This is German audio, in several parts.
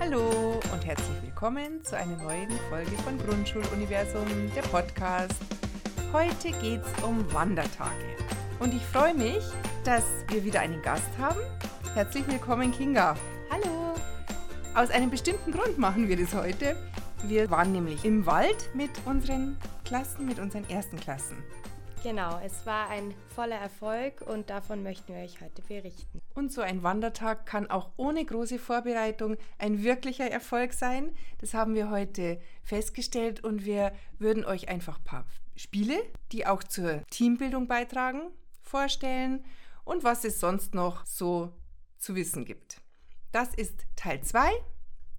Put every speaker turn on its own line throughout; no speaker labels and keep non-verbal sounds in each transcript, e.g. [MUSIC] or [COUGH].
Hallo und herzlich willkommen zu einer neuen Folge von Grundschuluniversum, der Podcast. Heute geht es um Wandertage. Und ich freue mich, dass wir wieder einen Gast haben. Herzlich willkommen, Kinga.
Hallo.
Aus einem bestimmten Grund machen wir das heute. Wir waren nämlich im Wald mit unseren Klassen, mit unseren ersten Klassen.
Genau, es war ein voller Erfolg und davon möchten wir euch heute berichten.
Und so ein Wandertag kann auch ohne große Vorbereitung ein wirklicher Erfolg sein. Das haben wir heute festgestellt und wir würden euch einfach ein paar Spiele, die auch zur Teambildung beitragen, vorstellen und was es sonst noch so zu wissen gibt. Das ist Teil 2.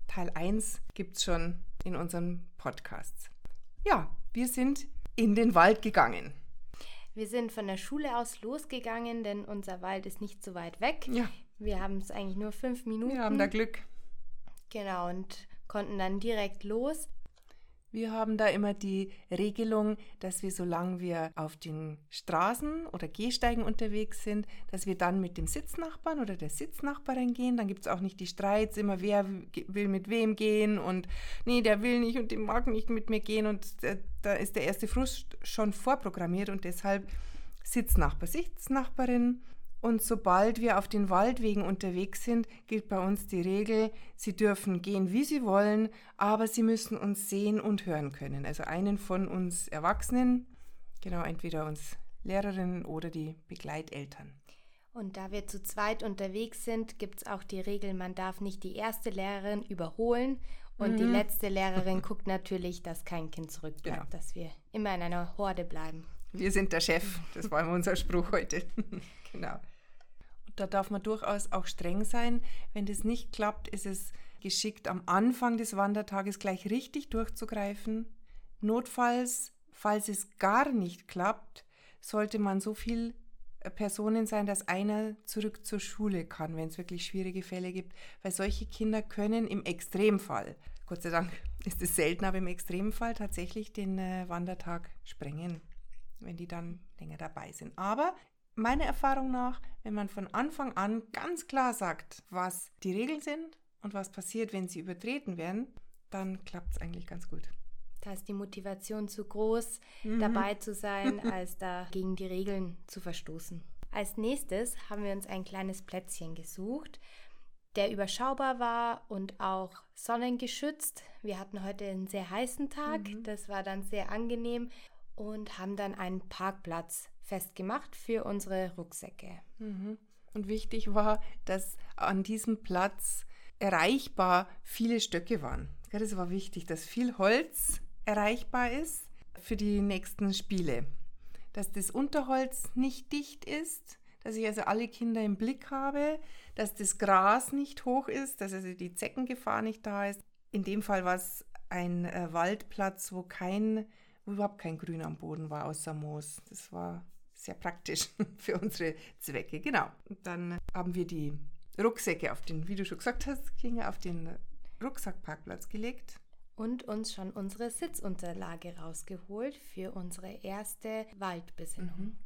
Teil 1 gibt es schon in unseren Podcasts. Ja, wir sind in den Wald gegangen.
Wir sind von der Schule aus losgegangen, denn unser Wald ist nicht so weit weg.
Ja.
Wir haben es eigentlich nur fünf Minuten.
Wir haben da Glück.
Genau, und konnten dann direkt los.
Wir haben da immer die Regelung, dass wir, solange wir auf den Straßen oder Gehsteigen unterwegs sind, dass wir dann mit dem Sitznachbarn oder der Sitznachbarin gehen. Dann gibt es auch nicht die Streits, immer wer will mit wem gehen und nee, der will nicht und der mag nicht mit mir gehen und da ist der erste Frust schon vorprogrammiert und deshalb Sitznachbar, Sitznachbarin und sobald wir auf den Waldwegen unterwegs sind, gilt bei uns die Regel, sie dürfen gehen, wie sie wollen, aber sie müssen uns sehen und hören können. Also einen von uns Erwachsenen, genau entweder uns Lehrerinnen oder die Begleiteltern.
Und da wir zu zweit unterwegs sind, gibt es auch die Regel, man darf nicht die erste Lehrerin überholen und mhm. die letzte Lehrerin [LAUGHS] guckt natürlich, dass kein Kind zurückbleibt, genau. dass wir immer in einer Horde bleiben.
Wir sind der Chef, das war unser Spruch heute. [LAUGHS] genau da darf man durchaus auch streng sein. Wenn das nicht klappt, ist es geschickt, am Anfang des Wandertages gleich richtig durchzugreifen. Notfalls, falls es gar nicht klappt, sollte man so viel äh, Personen sein, dass einer zurück zur Schule kann, wenn es wirklich schwierige Fälle gibt. Weil solche Kinder können im Extremfall, Gott sei Dank ist es selten, aber im Extremfall tatsächlich den äh, Wandertag sprengen, wenn die dann länger dabei sind. Aber meiner Erfahrung nach, wenn man von Anfang an ganz klar sagt, was die Regeln sind und was passiert, wenn sie übertreten werden, dann klappt es eigentlich ganz gut.
Da ist die Motivation zu groß, mhm. dabei zu sein, [LAUGHS] als da gegen die Regeln zu verstoßen. Als nächstes haben wir uns ein kleines Plätzchen gesucht, der überschaubar war und auch sonnengeschützt. Wir hatten heute einen sehr heißen Tag, mhm. das war dann sehr angenehm und haben dann einen Parkplatz festgemacht für unsere Rucksäcke.
Mhm. Und wichtig war, dass an diesem Platz erreichbar viele Stöcke waren. Das war wichtig, dass viel Holz erreichbar ist für die nächsten Spiele. Dass das Unterholz nicht dicht ist, dass ich also alle Kinder im Blick habe, dass das Gras nicht hoch ist, dass also die Zeckengefahr nicht da ist. In dem Fall war es ein äh, Waldplatz, wo kein, wo überhaupt kein Grün am Boden war, außer Moos. Das war sehr praktisch [LAUGHS] für unsere Zwecke. Genau. Und dann haben wir die Rucksäcke auf den, wie du schon gesagt hast, Kinga, auf den Rucksackparkplatz gelegt.
Und uns schon unsere Sitzunterlage rausgeholt für unsere erste Waldbesinnung. Mhm.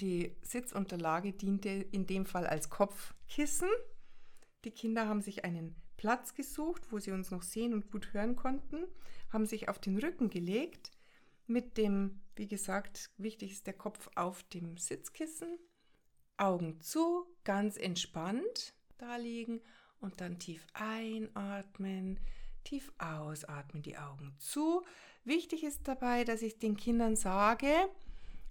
Die Sitzunterlage diente in dem Fall als Kopfkissen. Die Kinder haben sich einen Platz gesucht, wo sie uns noch sehen und gut hören konnten, haben sich auf den Rücken gelegt mit dem, wie gesagt, wichtig ist der Kopf auf dem Sitzkissen, Augen zu, ganz entspannt da liegen und dann tief einatmen, tief ausatmen, die Augen zu. Wichtig ist dabei, dass ich den Kindern sage,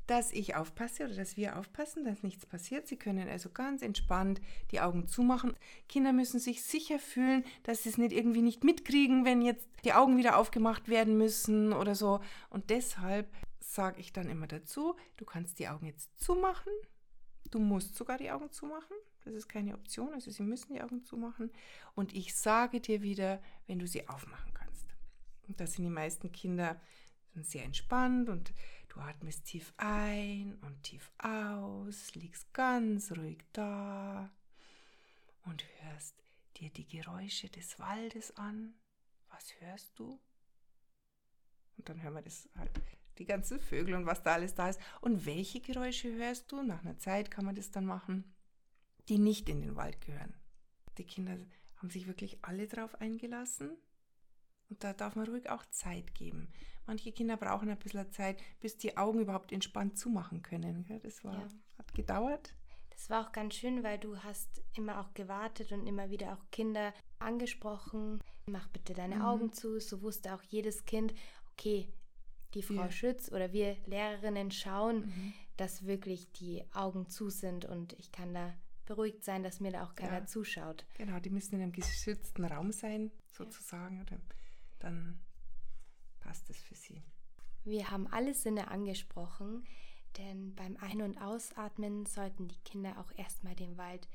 dass ich aufpasse oder dass wir aufpassen, dass nichts passiert. Sie können also ganz entspannt die Augen zumachen. Kinder müssen sich sicher fühlen, dass sie es nicht irgendwie nicht mitkriegen, wenn jetzt die Augen wieder aufgemacht werden müssen oder so. Und deshalb sage ich dann immer dazu, du kannst die Augen jetzt zumachen. Du musst sogar die Augen zumachen. Das ist keine Option, also sie müssen die Augen zumachen. Und ich sage dir wieder, wenn du sie aufmachen kannst. Und das sind die meisten Kinder sehr entspannt und Du atmest tief ein und tief aus, liegst ganz ruhig da und hörst dir die Geräusche des Waldes an. Was hörst du? Und dann hören wir das halt, die ganzen Vögel und was da alles da ist. Und welche Geräusche hörst du? Nach einer Zeit kann man das dann machen, die nicht in den Wald gehören. Die Kinder haben sich wirklich alle drauf eingelassen. Und da darf man ruhig auch Zeit geben. Manche Kinder brauchen ein bisschen Zeit, bis die Augen überhaupt entspannt zumachen können. Das war, ja. hat gedauert.
Das war auch ganz schön, weil du hast immer auch gewartet und immer wieder auch Kinder angesprochen. Mach bitte deine mhm. Augen zu. So wusste auch jedes Kind, okay, die Frau ja. Schütz oder wir Lehrerinnen schauen, mhm. dass wirklich die Augen zu sind und ich kann da beruhigt sein, dass mir da auch keiner ja. zuschaut.
Genau, die müssen in einem geschützten Raum sein, sozusagen. Oder dann passt es für sie.
Wir haben alle Sinne angesprochen, denn beim Ein- und Ausatmen sollten die Kinder auch erstmal den Wald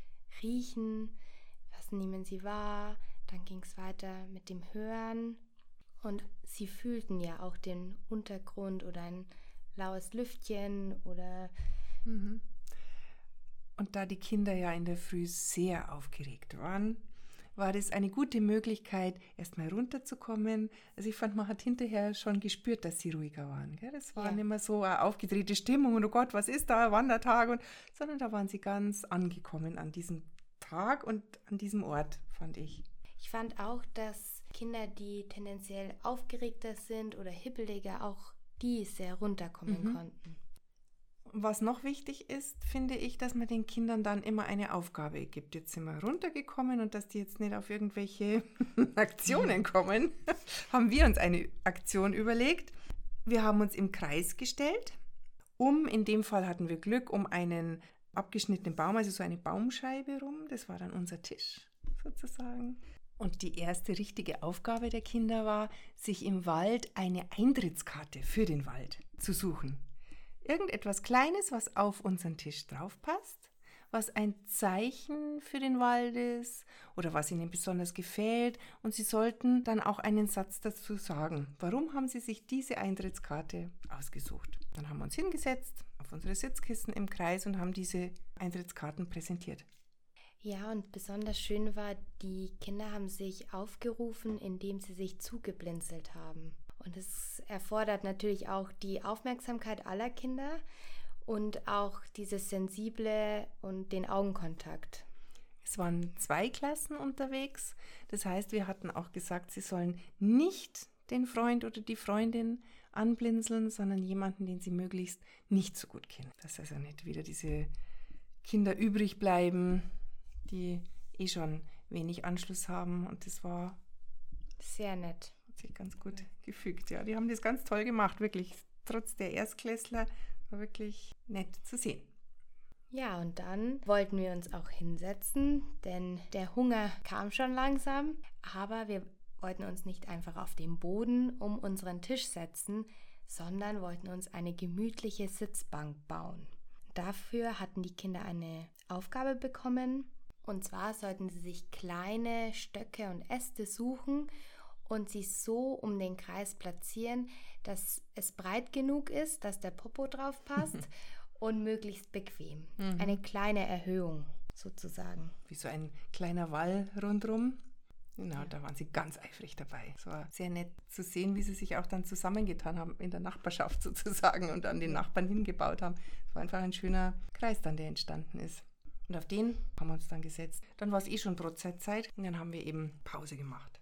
riechen. Was nehmen sie wahr? Dann ging es weiter mit dem Hören. Und sie fühlten ja auch den Untergrund oder ein laues Lüftchen oder mhm.
Und da die Kinder ja in der Früh sehr aufgeregt waren, war das eine gute Möglichkeit, erstmal runterzukommen. Also ich fand, man hat hinterher schon gespürt, dass sie ruhiger waren. Gell? Das war ja. nicht mehr so eine aufgedrehte Stimmung und oh Gott, was ist da, Wandertag, und, sondern da waren sie ganz angekommen an diesem Tag und an diesem Ort, fand ich.
Ich fand auch, dass Kinder, die tendenziell aufgeregter sind oder hippeliger, auch die sehr runterkommen mhm. konnten
was noch wichtig ist, finde ich, dass man den Kindern dann immer eine Aufgabe gibt. Jetzt sind wir runtergekommen und dass die jetzt nicht auf irgendwelche [LAUGHS] Aktionen kommen, [LAUGHS] haben wir uns eine Aktion überlegt. Wir haben uns im Kreis gestellt, um, in dem Fall hatten wir Glück, um einen abgeschnittenen Baum, also so eine Baumscheibe rum. Das war dann unser Tisch sozusagen. Und die erste richtige Aufgabe der Kinder war, sich im Wald eine Eintrittskarte für den Wald zu suchen. Irgendetwas Kleines, was auf unseren Tisch drauf passt, was ein Zeichen für den Wald ist oder was ihnen besonders gefällt. Und sie sollten dann auch einen Satz dazu sagen. Warum haben sie sich diese Eintrittskarte ausgesucht? Dann haben wir uns hingesetzt auf unsere Sitzkissen im Kreis und haben diese Eintrittskarten präsentiert.
Ja, und besonders schön war, die Kinder haben sich aufgerufen, indem sie sich zugeblinzelt haben. Und es erfordert natürlich auch die Aufmerksamkeit aller Kinder und auch dieses sensible und den Augenkontakt.
Es waren zwei Klassen unterwegs. Das heißt, wir hatten auch gesagt, sie sollen nicht den Freund oder die Freundin anblinzeln, sondern jemanden, den sie möglichst nicht so gut kennen. Dass also nicht wieder diese Kinder übrig bleiben, die eh schon wenig Anschluss haben. Und das war
sehr nett
hat sich ganz gut gefügt. Ja, die haben das ganz toll gemacht, wirklich. Trotz der Erstklässler war wirklich nett zu sehen.
Ja, und dann wollten wir uns auch hinsetzen, denn der Hunger kam schon langsam, aber wir wollten uns nicht einfach auf den Boden um unseren Tisch setzen, sondern wollten uns eine gemütliche Sitzbank bauen. Dafür hatten die Kinder eine Aufgabe bekommen, und zwar sollten sie sich kleine Stöcke und Äste suchen und sie so um den Kreis platzieren, dass es breit genug ist, dass der Popo drauf passt [LAUGHS] und möglichst bequem. Mhm. Eine kleine Erhöhung sozusagen.
Wie so ein kleiner Wall rundrum. Genau, ja. da waren sie ganz eifrig dabei. Es war sehr nett zu sehen, wie sie sich auch dann zusammengetan haben in der Nachbarschaft [LAUGHS] sozusagen und an den Nachbarn hingebaut haben. Es war einfach ein schöner Kreis dann, der entstanden ist. Und auf den haben wir uns dann gesetzt. Dann war es eh schon Brotzeitzeit und dann haben wir eben Pause gemacht.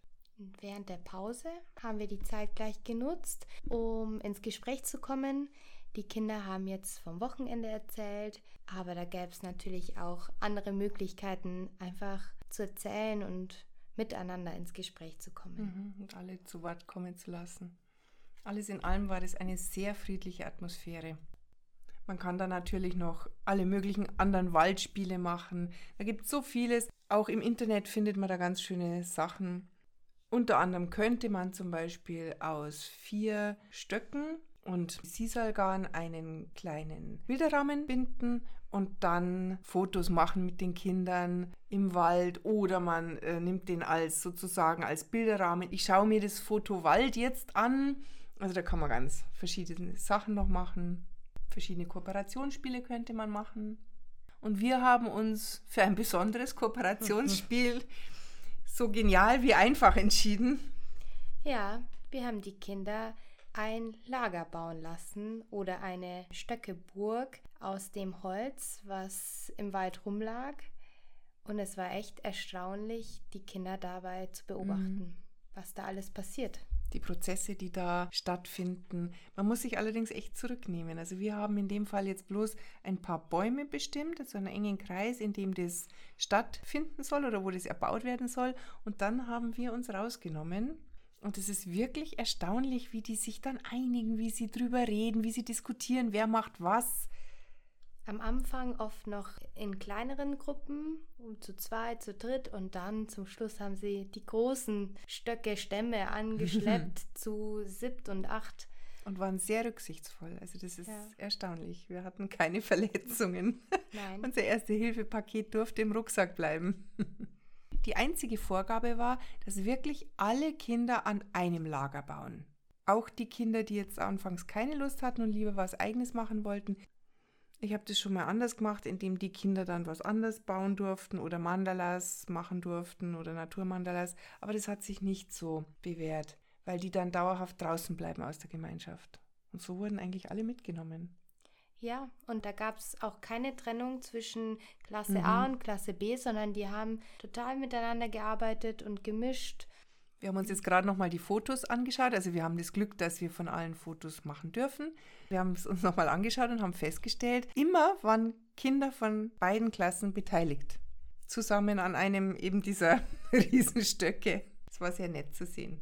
Während der Pause haben wir die Zeit gleich genutzt, um ins Gespräch zu kommen. Die Kinder haben jetzt vom Wochenende erzählt, aber da gäbe es natürlich auch andere Möglichkeiten, einfach zu erzählen und miteinander ins Gespräch zu kommen.
Mhm, und alle zu Wort kommen zu lassen. Alles in allem war es eine sehr friedliche Atmosphäre. Man kann da natürlich noch alle möglichen anderen Waldspiele machen. Da gibt es so vieles. Auch im Internet findet man da ganz schöne Sachen. Unter anderem könnte man zum Beispiel aus vier Stöcken und Sisalgarn einen kleinen Bilderrahmen binden und dann Fotos machen mit den Kindern im Wald oder man äh, nimmt den als sozusagen als Bilderrahmen. Ich schaue mir das Foto Wald jetzt an. Also da kann man ganz verschiedene Sachen noch machen. Verschiedene Kooperationsspiele könnte man machen. Und wir haben uns für ein besonderes Kooperationsspiel [LAUGHS] so genial wie einfach entschieden.
Ja, wir haben die Kinder ein Lager bauen lassen oder eine Stöckeburg aus dem Holz, was im Wald rumlag. Und es war echt erstaunlich, die Kinder dabei zu beobachten, mhm. was da alles passiert
die Prozesse, die da stattfinden. Man muss sich allerdings echt zurücknehmen. Also wir haben in dem Fall jetzt bloß ein paar Bäume bestimmt, also einen engen Kreis, in dem das stattfinden soll oder wo das erbaut werden soll. Und dann haben wir uns rausgenommen. Und es ist wirklich erstaunlich, wie die sich dann einigen, wie sie drüber reden, wie sie diskutieren, wer macht was.
Am Anfang oft noch in kleineren Gruppen, um zu zweit, zu dritt und dann zum Schluss haben sie die großen Stöcke, Stämme angeschleppt [LAUGHS] zu siebt und acht.
Und waren sehr rücksichtsvoll. Also das ist ja. erstaunlich. Wir hatten keine [LAUGHS] Verletzungen. Nein. [LAUGHS] Unser Erste-Hilfe-Paket durfte im Rucksack bleiben. Die einzige Vorgabe war, dass wirklich alle Kinder an einem Lager bauen. Auch die Kinder, die jetzt anfangs keine Lust hatten und lieber was eigenes machen wollten, ich habe das schon mal anders gemacht, indem die Kinder dann was anderes bauen durften oder Mandalas machen durften oder Naturmandalas. Aber das hat sich nicht so bewährt, weil die dann dauerhaft draußen bleiben aus der Gemeinschaft. Und so wurden eigentlich alle mitgenommen.
Ja, und da gab es auch keine Trennung zwischen Klasse mhm. A und Klasse B, sondern die haben total miteinander gearbeitet und gemischt.
Wir haben uns jetzt gerade nochmal die Fotos angeschaut. Also wir haben das Glück, dass wir von allen Fotos machen dürfen. Wir haben es uns nochmal angeschaut und haben festgestellt, immer waren Kinder von beiden Klassen beteiligt. Zusammen an einem eben dieser [LAUGHS] Riesenstöcke. Es war sehr nett zu sehen.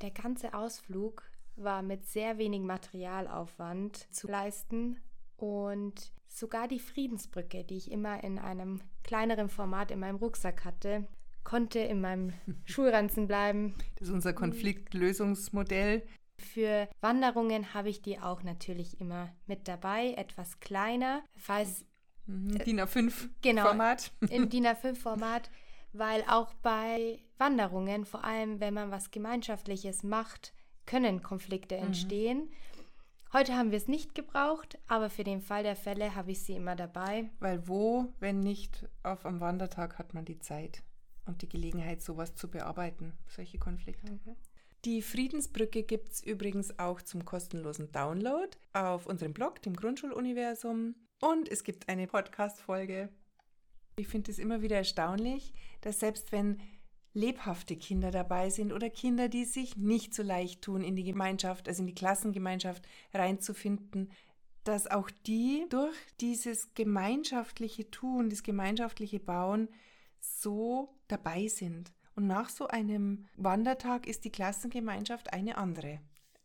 Der ganze Ausflug war mit sehr wenig Materialaufwand zu leisten und sogar die Friedensbrücke, die ich immer in einem kleineren Format in meinem Rucksack hatte, konnte in meinem Schulranzen bleiben.
Das ist unser Konfliktlösungsmodell.
Für Wanderungen habe ich die auch natürlich immer mit dabei, etwas kleiner, falls
mhm, DIN A5 genau, Format.
Im [LAUGHS] DIN A5 Format, weil auch bei Wanderungen, vor allem wenn man was Gemeinschaftliches macht, können Konflikte mhm. entstehen. Mhm. Heute haben wir es nicht gebraucht, aber für den Fall der Fälle habe ich sie immer dabei.
Weil wo, wenn nicht auf am Wandertag, hat man die Zeit und die Gelegenheit, sowas zu bearbeiten, solche Konflikte. Okay. Die Friedensbrücke gibt es übrigens auch zum kostenlosen Download auf unserem Blog, dem Grundschuluniversum. Und es gibt eine Podcast-Folge. Ich finde es immer wieder erstaunlich, dass selbst wenn lebhafte Kinder dabei sind oder Kinder, die sich nicht so leicht tun, in die Gemeinschaft, also in die Klassengemeinschaft reinzufinden, dass auch die durch dieses gemeinschaftliche Tun, das gemeinschaftliche Bauen so dabei sind. Und nach so einem Wandertag ist die Klassengemeinschaft eine andere.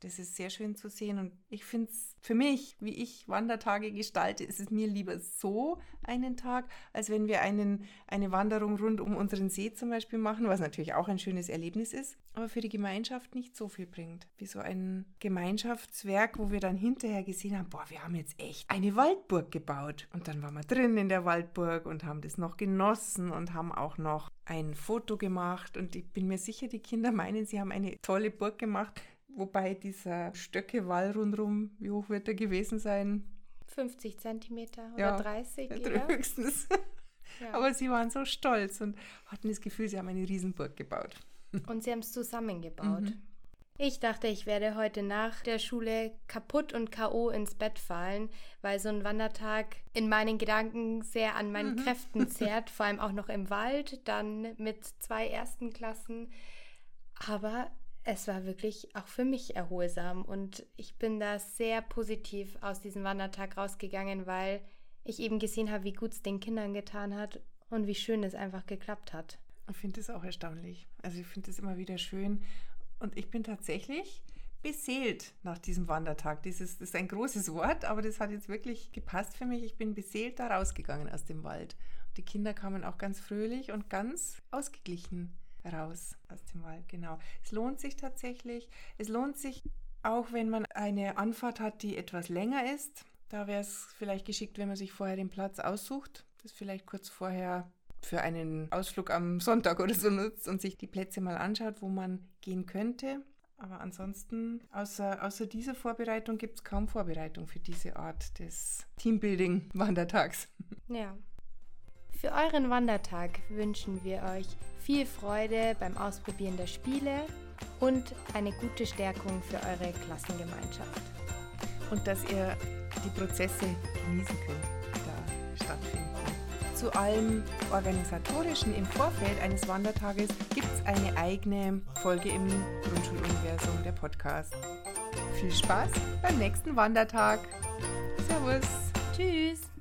Das ist sehr schön zu sehen und ich finde es für mich, wie ich Wandertage gestalte, ist es mir lieber so einen Tag, als wenn wir einen, eine Wanderung rund um unseren See zum Beispiel machen, was natürlich auch ein schönes Erlebnis ist, aber für die Gemeinschaft nicht so viel bringt. Wie so ein Gemeinschaftswerk, wo wir dann hinterher gesehen haben, boah, wir haben jetzt echt eine Waldburg gebaut. Und dann waren wir drin in der Waldburg und haben das noch genossen und haben auch noch ein Foto gemacht und ich bin mir sicher, die Kinder meinen, sie haben eine tolle Burg gemacht. Wobei dieser Stöckewall rundherum, wie hoch wird er gewesen sein?
50 Zentimeter oder ja, 30?
Ja, höchstens. [LAUGHS] [LAUGHS] Ja. Aber sie waren so stolz und hatten das Gefühl, sie haben eine Riesenburg gebaut. [LAUGHS]
Und sie haben es zusammengebaut. Mhm. Ich dachte, ich werde heute nach der Schule kaputt und K.O. ins Bett fallen, weil so ein Wandertag in meinen Gedanken sehr an meinen mhm. Kräften zehrt, vor allem auch noch im Wald, dann mit zwei ersten Klassen. Aber es war wirklich auch für mich erholsam und ich bin da sehr positiv aus diesem Wandertag rausgegangen, weil ich eben gesehen habe, wie gut es den Kindern getan hat und wie schön es einfach geklappt hat.
Ich finde es auch erstaunlich. Also ich finde es immer wieder schön und ich bin tatsächlich beseelt nach diesem Wandertag. Dieses, das ist ein großes Wort, aber das hat jetzt wirklich gepasst für mich. Ich bin beseelt da rausgegangen aus dem Wald. Die Kinder kamen auch ganz fröhlich und ganz ausgeglichen raus aus dem Wald, genau. Es lohnt sich tatsächlich. Es lohnt sich auch, wenn man eine Anfahrt hat, die etwas länger ist. Da wäre es vielleicht geschickt, wenn man sich vorher den Platz aussucht, das vielleicht kurz vorher für einen Ausflug am Sonntag oder so nutzt und sich die Plätze mal anschaut, wo man gehen könnte. Aber ansonsten, außer, außer dieser Vorbereitung, gibt es kaum Vorbereitung für diese Art des Teambuilding-Wandertags.
Ja. Für euren Wandertag wünschen wir euch viel Freude beim Ausprobieren der Spiele und eine gute Stärkung für eure Klassengemeinschaft.
Und dass ihr die Prozesse genießen könnt, die da stattfinden. zu allem Organisatorischen im Vorfeld eines Wandertages gibt es eine eigene Folge im Grundschuluniversum, der Podcast. Viel Spaß beim nächsten Wandertag. Servus.
Tschüss.